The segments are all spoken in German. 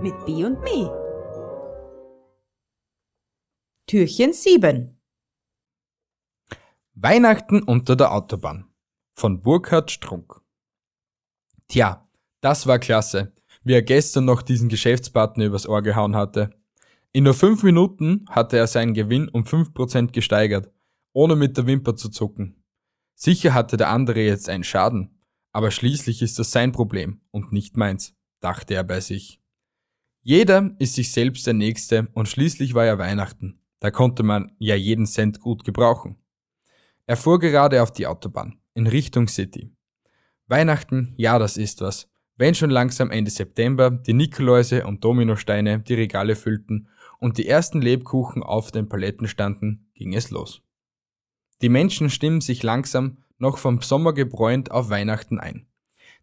Mit B und Me. Türchen 7. Weihnachten unter der Autobahn. Von Burkhard Strunk. Tja, das war klasse, wie er gestern noch diesen Geschäftspartner übers Ohr gehauen hatte. In nur fünf Minuten hatte er seinen Gewinn um 5% gesteigert, ohne mit der Wimper zu zucken. Sicher hatte der andere jetzt einen Schaden, aber schließlich ist das sein Problem und nicht meins dachte er bei sich. Jeder ist sich selbst der Nächste und schließlich war ja Weihnachten. Da konnte man ja jeden Cent gut gebrauchen. Er fuhr gerade auf die Autobahn, in Richtung City. Weihnachten, ja, das ist was. Wenn schon langsam Ende September die Nikoläuse und Dominosteine die Regale füllten und die ersten Lebkuchen auf den Paletten standen, ging es los. Die Menschen stimmen sich langsam noch vom Sommer gebräunt auf Weihnachten ein.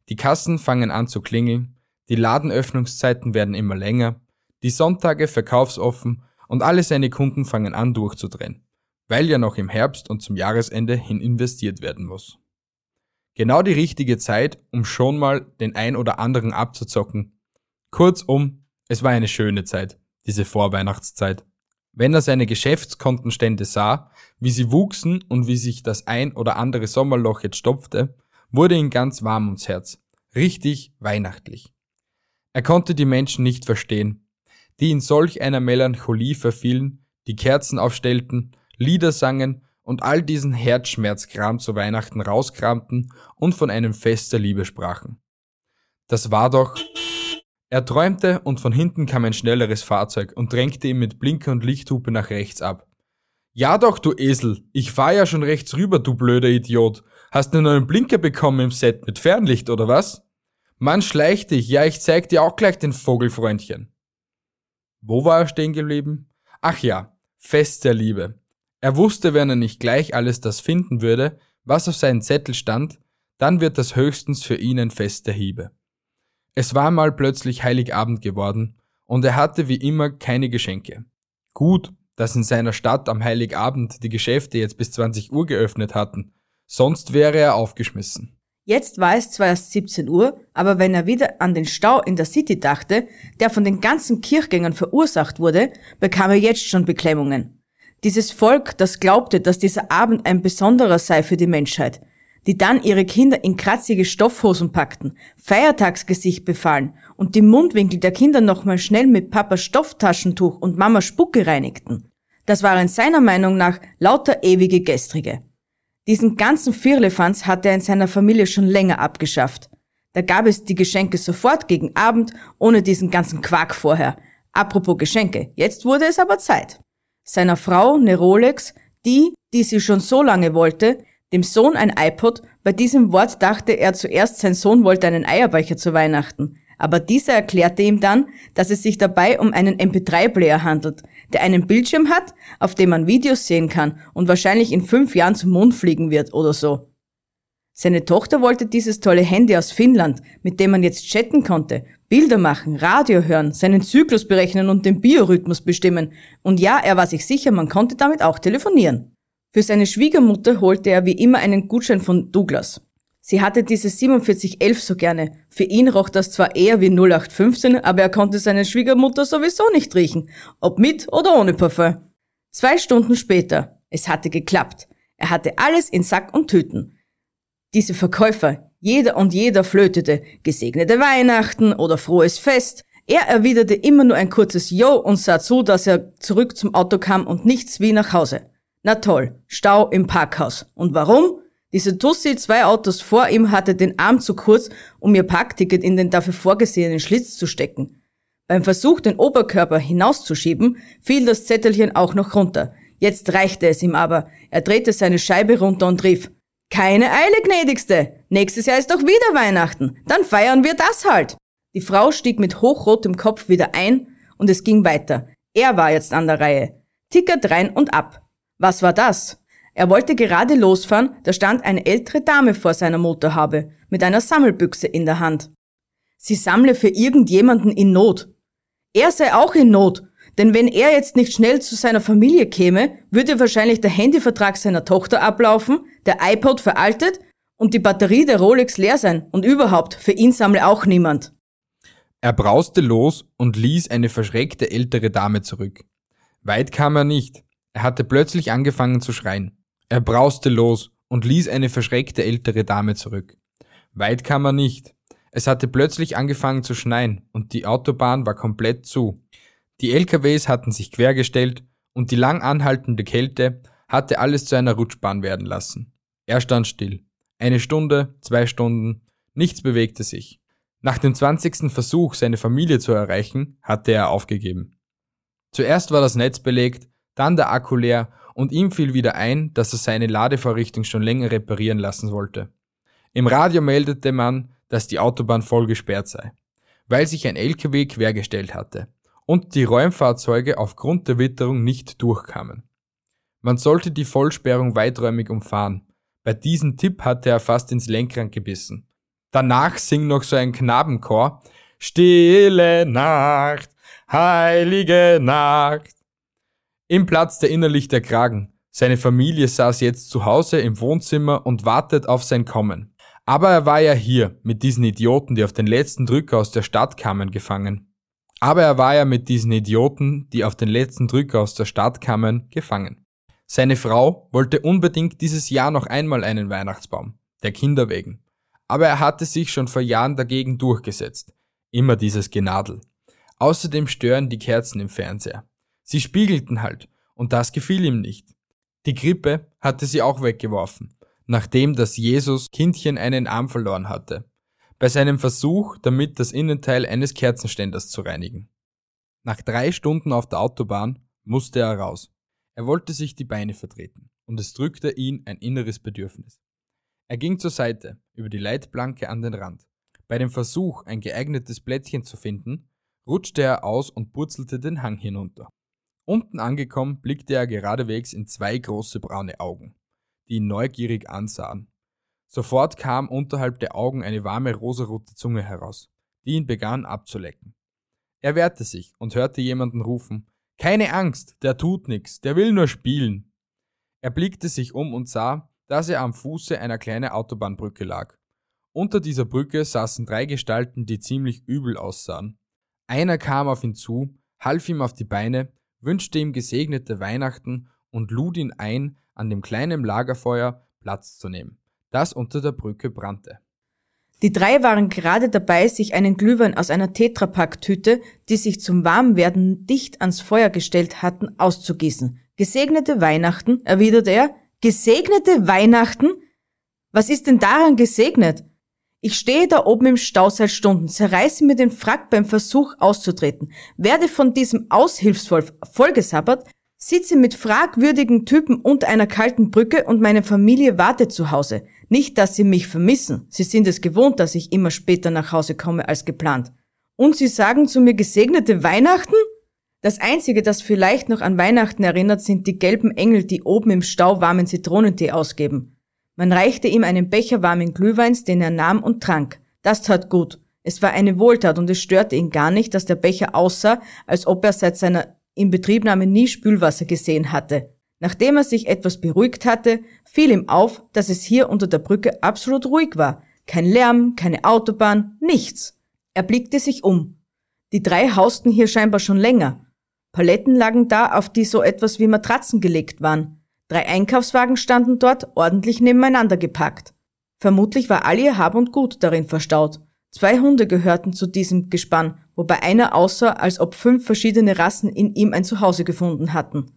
Die Kassen fangen an zu klingeln, die Ladenöffnungszeiten werden immer länger, die Sonntage verkaufsoffen und alle seine Kunden fangen an durchzudrehen, weil ja noch im Herbst und zum Jahresende hin investiert werden muss. Genau die richtige Zeit, um schon mal den ein oder anderen abzuzocken. Kurzum, es war eine schöne Zeit, diese Vorweihnachtszeit. Wenn er seine Geschäftskontenstände sah, wie sie wuchsen und wie sich das ein oder andere Sommerloch jetzt stopfte, wurde ihm ganz warm ums Herz. Richtig weihnachtlich. Er konnte die Menschen nicht verstehen, die in solch einer Melancholie verfielen, die Kerzen aufstellten, Lieder sangen und all diesen Herzschmerzkram zu Weihnachten rauskramten und von einem Fest der Liebe sprachen. Das war doch... Er träumte und von hinten kam ein schnelleres Fahrzeug und drängte ihn mit Blinker und Lichthupe nach rechts ab. Ja doch, du Esel, ich fahr ja schon rechts rüber, du blöder Idiot. Hast einen neuen Blinker bekommen im Set mit Fernlicht, oder was? Mann, schleich dich, ja, ich zeig dir auch gleich den Vogelfreundchen. Wo war er stehen geblieben? Ach ja, Fest der Liebe. Er wusste, wenn er nicht gleich alles das finden würde, was auf seinem Zettel stand, dann wird das höchstens für ihn ein Fest der Hiebe. Es war mal plötzlich Heiligabend geworden, und er hatte wie immer keine Geschenke. Gut, dass in seiner Stadt am Heiligabend die Geschäfte jetzt bis 20 Uhr geöffnet hatten, sonst wäre er aufgeschmissen. Jetzt war es zwar erst 17 Uhr, aber wenn er wieder an den Stau in der City dachte, der von den ganzen Kirchgängern verursacht wurde, bekam er jetzt schon Beklemmungen. Dieses Volk, das glaubte, dass dieser Abend ein besonderer sei für die Menschheit, die dann ihre Kinder in kratzige Stoffhosen packten, Feiertagsgesicht befahlen und die Mundwinkel der Kinder nochmal schnell mit Papas Stofftaschentuch und Mama Spucke reinigten. Das waren seiner Meinung nach lauter ewige Gestrige. Diesen ganzen Firlefanz hatte er in seiner Familie schon länger abgeschafft. Da gab es die Geschenke sofort gegen Abend, ohne diesen ganzen Quark vorher. Apropos Geschenke, jetzt wurde es aber Zeit. Seiner Frau eine Rolex, die, die sie schon so lange wollte, dem Sohn ein iPod, bei diesem Wort dachte er zuerst, sein Sohn wollte einen Eierbecher zu Weihnachten. Aber dieser erklärte ihm dann, dass es sich dabei um einen MP3-Player handelt, der einen Bildschirm hat, auf dem man Videos sehen kann und wahrscheinlich in fünf Jahren zum Mond fliegen wird oder so. Seine Tochter wollte dieses tolle Handy aus Finnland, mit dem man jetzt chatten konnte, Bilder machen, Radio hören, seinen Zyklus berechnen und den Biorhythmus bestimmen. Und ja, er war sich sicher, man konnte damit auch telefonieren. Für seine Schwiegermutter holte er wie immer einen Gutschein von Douglas. Sie hatte diese 4711 so gerne. Für ihn roch das zwar eher wie 0815, aber er konnte seine Schwiegermutter sowieso nicht riechen, ob mit oder ohne Parfum. Zwei Stunden später. Es hatte geklappt. Er hatte alles in Sack und Tüten. Diese Verkäufer, jeder und jeder flötete gesegnete Weihnachten oder frohes Fest. Er erwiderte immer nur ein kurzes Jo und sah zu, dass er zurück zum Auto kam und nichts wie nach Hause. Na toll, Stau im Parkhaus. Und warum? Diese Tussi, zwei Autos vor ihm, hatte den Arm zu kurz, um ihr Parkticket in den dafür vorgesehenen Schlitz zu stecken. Beim Versuch, den Oberkörper hinauszuschieben, fiel das Zettelchen auch noch runter. Jetzt reichte es ihm aber. Er drehte seine Scheibe runter und rief, keine Eile, gnädigste. Nächstes Jahr ist doch wieder Weihnachten. Dann feiern wir das halt. Die Frau stieg mit hochrotem Kopf wieder ein und es ging weiter. Er war jetzt an der Reihe. Tickert rein und ab. Was war das? Er wollte gerade losfahren, da stand eine ältere Dame vor seiner Motorhaube mit einer Sammelbüchse in der Hand. Sie sammle für irgendjemanden in Not. Er sei auch in Not, denn wenn er jetzt nicht schnell zu seiner Familie käme, würde wahrscheinlich der Handyvertrag seiner Tochter ablaufen, der iPod veraltet und die Batterie der Rolex leer sein und überhaupt, für ihn sammle auch niemand. Er brauste los und ließ eine verschreckte ältere Dame zurück. Weit kam er nicht. Er hatte plötzlich angefangen zu schreien. Er brauste los und ließ eine verschreckte ältere Dame zurück. Weit kam er nicht. Es hatte plötzlich angefangen zu schneien und die Autobahn war komplett zu. Die LKWs hatten sich quergestellt und die lang anhaltende Kälte hatte alles zu einer Rutschbahn werden lassen. Er stand still. Eine Stunde, zwei Stunden, nichts bewegte sich. Nach dem zwanzigsten Versuch, seine Familie zu erreichen, hatte er aufgegeben. Zuerst war das Netz belegt, dann der Akku leer und ihm fiel wieder ein, dass er seine Ladevorrichtung schon länger reparieren lassen wollte. Im Radio meldete man, dass die Autobahn voll gesperrt sei, weil sich ein LKW quergestellt hatte und die Räumfahrzeuge aufgrund der Witterung nicht durchkamen. Man sollte die Vollsperrung weiträumig umfahren. Bei diesem Tipp hatte er fast ins Lenkrad gebissen. Danach singt noch so ein Knabenchor Stille Nacht, heilige Nacht. Ihm platzte innerlich der Kragen. Seine Familie saß jetzt zu Hause im Wohnzimmer und wartet auf sein Kommen. Aber er war ja hier, mit diesen Idioten, die auf den letzten Drücker aus der Stadt kamen, gefangen. Aber er war ja mit diesen Idioten, die auf den letzten Drücker aus der Stadt kamen, gefangen. Seine Frau wollte unbedingt dieses Jahr noch einmal einen Weihnachtsbaum, der Kinder wegen. Aber er hatte sich schon vor Jahren dagegen durchgesetzt. Immer dieses Genadel. Außerdem stören die Kerzen im Fernseher. Sie spiegelten halt, und das gefiel ihm nicht. Die Grippe hatte sie auch weggeworfen, nachdem das Jesus Kindchen einen Arm verloren hatte, bei seinem Versuch, damit das Innenteil eines Kerzenständers zu reinigen. Nach drei Stunden auf der Autobahn musste er raus. Er wollte sich die Beine vertreten, und es drückte ihn ein inneres Bedürfnis. Er ging zur Seite, über die Leitplanke an den Rand. Bei dem Versuch, ein geeignetes Plättchen zu finden, rutschte er aus und purzelte den Hang hinunter. Unten angekommen, blickte er geradewegs in zwei große braune Augen, die ihn neugierig ansahen. Sofort kam unterhalb der Augen eine warme rosarote Zunge heraus, die ihn begann abzulecken. Er wehrte sich und hörte jemanden rufen, keine Angst, der tut nix, der will nur spielen. Er blickte sich um und sah, dass er am Fuße einer kleinen Autobahnbrücke lag. Unter dieser Brücke saßen drei Gestalten, die ziemlich übel aussahen. Einer kam auf ihn zu, half ihm auf die Beine wünschte ihm gesegnete Weihnachten und lud ihn ein, an dem kleinen Lagerfeuer Platz zu nehmen, das unter der Brücke brannte. Die drei waren gerade dabei, sich einen Glühwein aus einer Tetrapack-Tüte, die sich zum Warmwerden dicht ans Feuer gestellt hatten, auszugießen. Gesegnete Weihnachten, erwiderte er. Gesegnete Weihnachten? Was ist denn daran gesegnet? Ich stehe da oben im Stau seit Stunden, zerreiße mir den Frack beim Versuch auszutreten, werde von diesem Aushilfswolf vollgesabbert, sitze mit fragwürdigen Typen unter einer kalten Brücke und meine Familie wartet zu Hause. Nicht, dass sie mich vermissen. Sie sind es gewohnt, dass ich immer später nach Hause komme als geplant. Und sie sagen zu mir gesegnete Weihnachten? Das einzige, das vielleicht noch an Weihnachten erinnert, sind die gelben Engel, die oben im Stau warmen Zitronentee ausgeben. Man reichte ihm einen Becher warmen Glühweins, den er nahm und trank. Das tat gut. Es war eine Wohltat und es störte ihn gar nicht, dass der Becher aussah, als ob er seit seiner Inbetriebnahme nie Spülwasser gesehen hatte. Nachdem er sich etwas beruhigt hatte, fiel ihm auf, dass es hier unter der Brücke absolut ruhig war. Kein Lärm, keine Autobahn, nichts. Er blickte sich um. Die drei hausten hier scheinbar schon länger. Paletten lagen da, auf die so etwas wie Matratzen gelegt waren. Drei Einkaufswagen standen dort, ordentlich nebeneinander gepackt. Vermutlich war all ihr Hab und Gut darin verstaut. Zwei Hunde gehörten zu diesem Gespann, wobei einer aussah, als ob fünf verschiedene Rassen in ihm ein Zuhause gefunden hatten.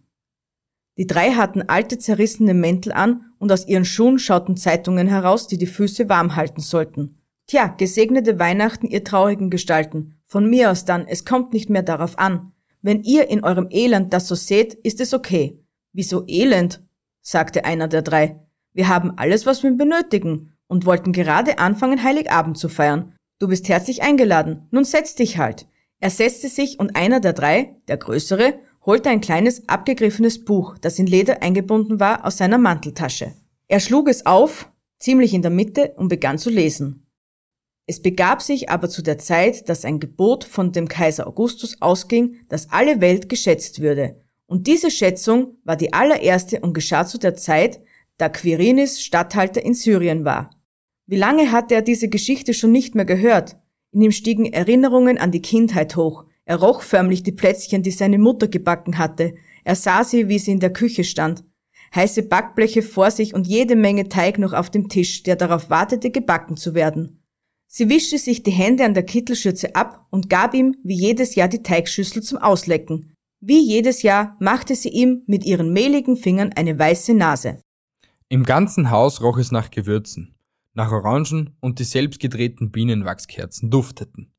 Die drei hatten alte zerrissene Mäntel an und aus ihren Schuhen schauten Zeitungen heraus, die die Füße warm halten sollten. Tja, gesegnete Weihnachten, ihr traurigen Gestalten. Von mir aus dann, es kommt nicht mehr darauf an. Wenn ihr in eurem Elend das so seht, ist es okay. Wieso elend? sagte einer der drei. Wir haben alles, was wir benötigen und wollten gerade anfangen, Heiligabend zu feiern. Du bist herzlich eingeladen. Nun setz dich halt. Er setzte sich und einer der drei, der größere, holte ein kleines abgegriffenes Buch, das in Leder eingebunden war, aus seiner Manteltasche. Er schlug es auf, ziemlich in der Mitte, und begann zu lesen. Es begab sich aber zu der Zeit, dass ein Gebot von dem Kaiser Augustus ausging, dass alle Welt geschätzt würde. Und diese Schätzung war die allererste und geschah zu der Zeit, da Quirinis Statthalter in Syrien war. Wie lange hatte er diese Geschichte schon nicht mehr gehört? In ihm stiegen Erinnerungen an die Kindheit hoch. Er roch förmlich die Plätzchen, die seine Mutter gebacken hatte. Er sah sie, wie sie in der Küche stand. Heiße Backbleche vor sich und jede Menge Teig noch auf dem Tisch, der darauf wartete, gebacken zu werden. Sie wischte sich die Hände an der Kittelschürze ab und gab ihm wie jedes Jahr die Teigschüssel zum Auslecken. Wie jedes Jahr machte sie ihm mit ihren mehligen Fingern eine weiße Nase. Im ganzen Haus roch es nach Gewürzen, nach Orangen und die selbstgedrehten Bienenwachskerzen dufteten.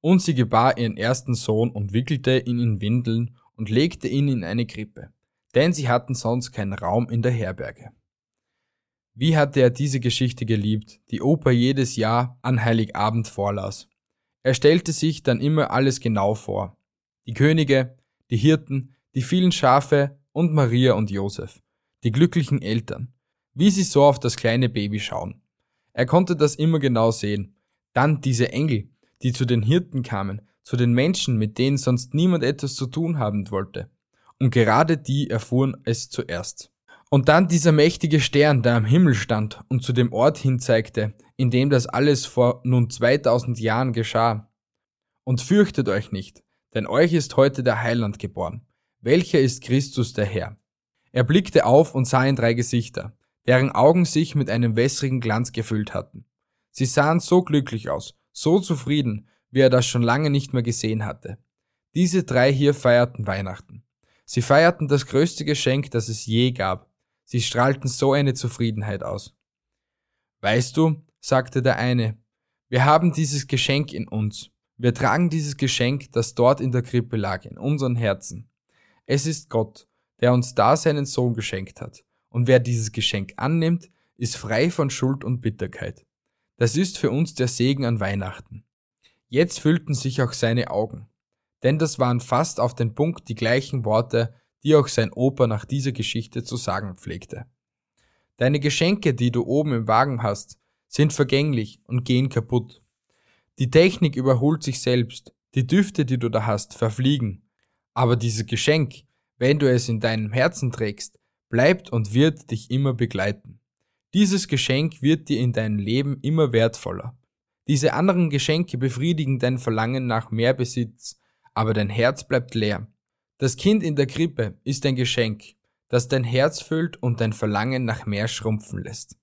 Und sie gebar ihren ersten Sohn und wickelte ihn in Windeln und legte ihn in eine Krippe, denn sie hatten sonst keinen Raum in der Herberge. Wie hatte er diese Geschichte geliebt, die Opa jedes Jahr an Heiligabend vorlas. Er stellte sich dann immer alles genau vor. Die Könige, die Hirten, die vielen Schafe und Maria und Josef, die glücklichen Eltern, wie sie so auf das kleine Baby schauen. Er konnte das immer genau sehen. Dann diese Engel, die zu den Hirten kamen, zu den Menschen, mit denen sonst niemand etwas zu tun haben wollte. Und gerade die erfuhren es zuerst. Und dann dieser mächtige Stern, der am Himmel stand und zu dem Ort hinzeigte, in dem das alles vor nun 2000 Jahren geschah. Und fürchtet euch nicht, denn euch ist heute der Heiland geboren. Welcher ist Christus der Herr? Er blickte auf und sah in drei Gesichter, deren Augen sich mit einem wässrigen Glanz gefüllt hatten. Sie sahen so glücklich aus, so zufrieden, wie er das schon lange nicht mehr gesehen hatte. Diese drei hier feierten Weihnachten. Sie feierten das größte Geschenk, das es je gab, Sie strahlten so eine Zufriedenheit aus. Weißt du, sagte der eine, wir haben dieses Geschenk in uns. Wir tragen dieses Geschenk, das dort in der Krippe lag, in unseren Herzen. Es ist Gott, der uns da seinen Sohn geschenkt hat. Und wer dieses Geschenk annimmt, ist frei von Schuld und Bitterkeit. Das ist für uns der Segen an Weihnachten. Jetzt füllten sich auch seine Augen. Denn das waren fast auf den Punkt die gleichen Worte, die auch sein Opa nach dieser Geschichte zu sagen pflegte. Deine Geschenke, die du oben im Wagen hast, sind vergänglich und gehen kaputt. Die Technik überholt sich selbst, die Düfte, die du da hast, verfliegen. Aber dieses Geschenk, wenn du es in deinem Herzen trägst, bleibt und wird dich immer begleiten. Dieses Geschenk wird dir in deinem Leben immer wertvoller. Diese anderen Geschenke befriedigen dein Verlangen nach mehr Besitz, aber dein Herz bleibt leer. Das Kind in der Krippe ist ein Geschenk, das dein Herz füllt und dein Verlangen nach mehr schrumpfen lässt.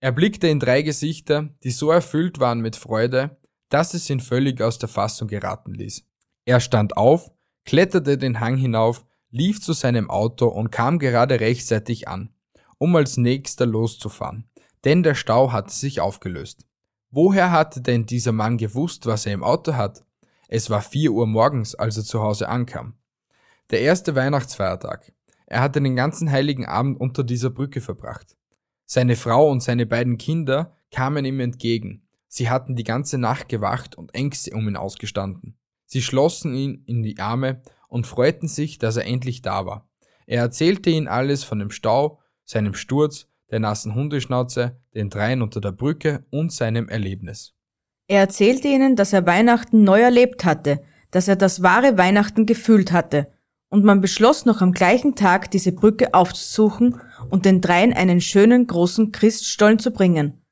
Er blickte in drei Gesichter, die so erfüllt waren mit Freude, dass es ihn völlig aus der Fassung geraten ließ. Er stand auf, kletterte den Hang hinauf, lief zu seinem Auto und kam gerade rechtzeitig an, um als nächster loszufahren, denn der Stau hatte sich aufgelöst. Woher hatte denn dieser Mann gewusst, was er im Auto hat? Es war vier Uhr morgens, als er zu Hause ankam. Der erste Weihnachtsfeiertag. Er hatte den ganzen heiligen Abend unter dieser Brücke verbracht. Seine Frau und seine beiden Kinder kamen ihm entgegen. Sie hatten die ganze Nacht gewacht und Ängste um ihn ausgestanden. Sie schlossen ihn in die Arme und freuten sich, dass er endlich da war. Er erzählte ihnen alles von dem Stau, seinem Sturz, der nassen Hundeschnauze, den Dreien unter der Brücke und seinem Erlebnis. Er erzählte ihnen, dass er Weihnachten neu erlebt hatte, dass er das wahre Weihnachten gefühlt hatte und man beschloss noch am gleichen Tag diese Brücke aufzusuchen und den dreien einen schönen großen Christstollen zu bringen.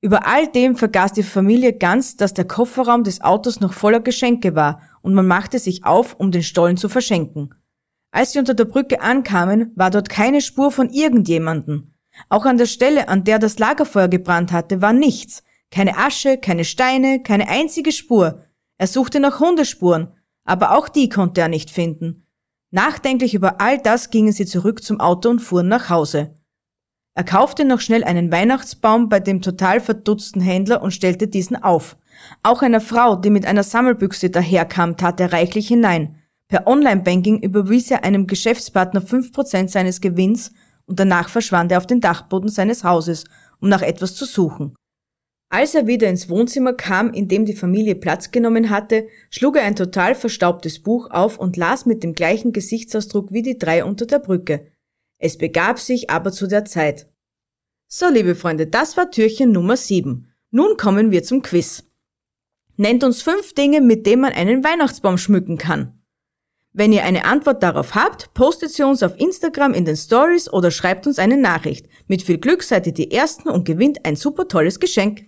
Über all dem vergaß die Familie ganz, dass der Kofferraum des Autos noch voller Geschenke war und man machte sich auf, um den Stollen zu verschenken. Als sie unter der Brücke ankamen, war dort keine Spur von irgendjemanden. Auch an der Stelle, an der das Lagerfeuer gebrannt hatte, war nichts. Keine Asche, keine Steine, keine einzige Spur. Er suchte nach Hundespuren, aber auch die konnte er nicht finden. Nachdenklich über all das gingen sie zurück zum Auto und fuhren nach Hause. Er kaufte noch schnell einen Weihnachtsbaum bei dem total verdutzten Händler und stellte diesen auf. Auch einer Frau, die mit einer Sammelbüchse daherkam, tat er reichlich hinein. Per Online-Banking überwies er einem Geschäftspartner fünf Prozent seines Gewinns und danach verschwand er auf den Dachboden seines Hauses, um nach etwas zu suchen. Als er wieder ins Wohnzimmer kam, in dem die Familie Platz genommen hatte, schlug er ein total verstaubtes Buch auf und las mit dem gleichen Gesichtsausdruck wie die drei unter der Brücke. Es begab sich aber zu der Zeit. So, liebe Freunde, das war Türchen Nummer 7. Nun kommen wir zum Quiz. Nennt uns fünf Dinge, mit denen man einen Weihnachtsbaum schmücken kann. Wenn ihr eine Antwort darauf habt, postet sie uns auf Instagram in den Stories oder schreibt uns eine Nachricht. Mit viel Glück seid ihr die Ersten und gewinnt ein super tolles Geschenk.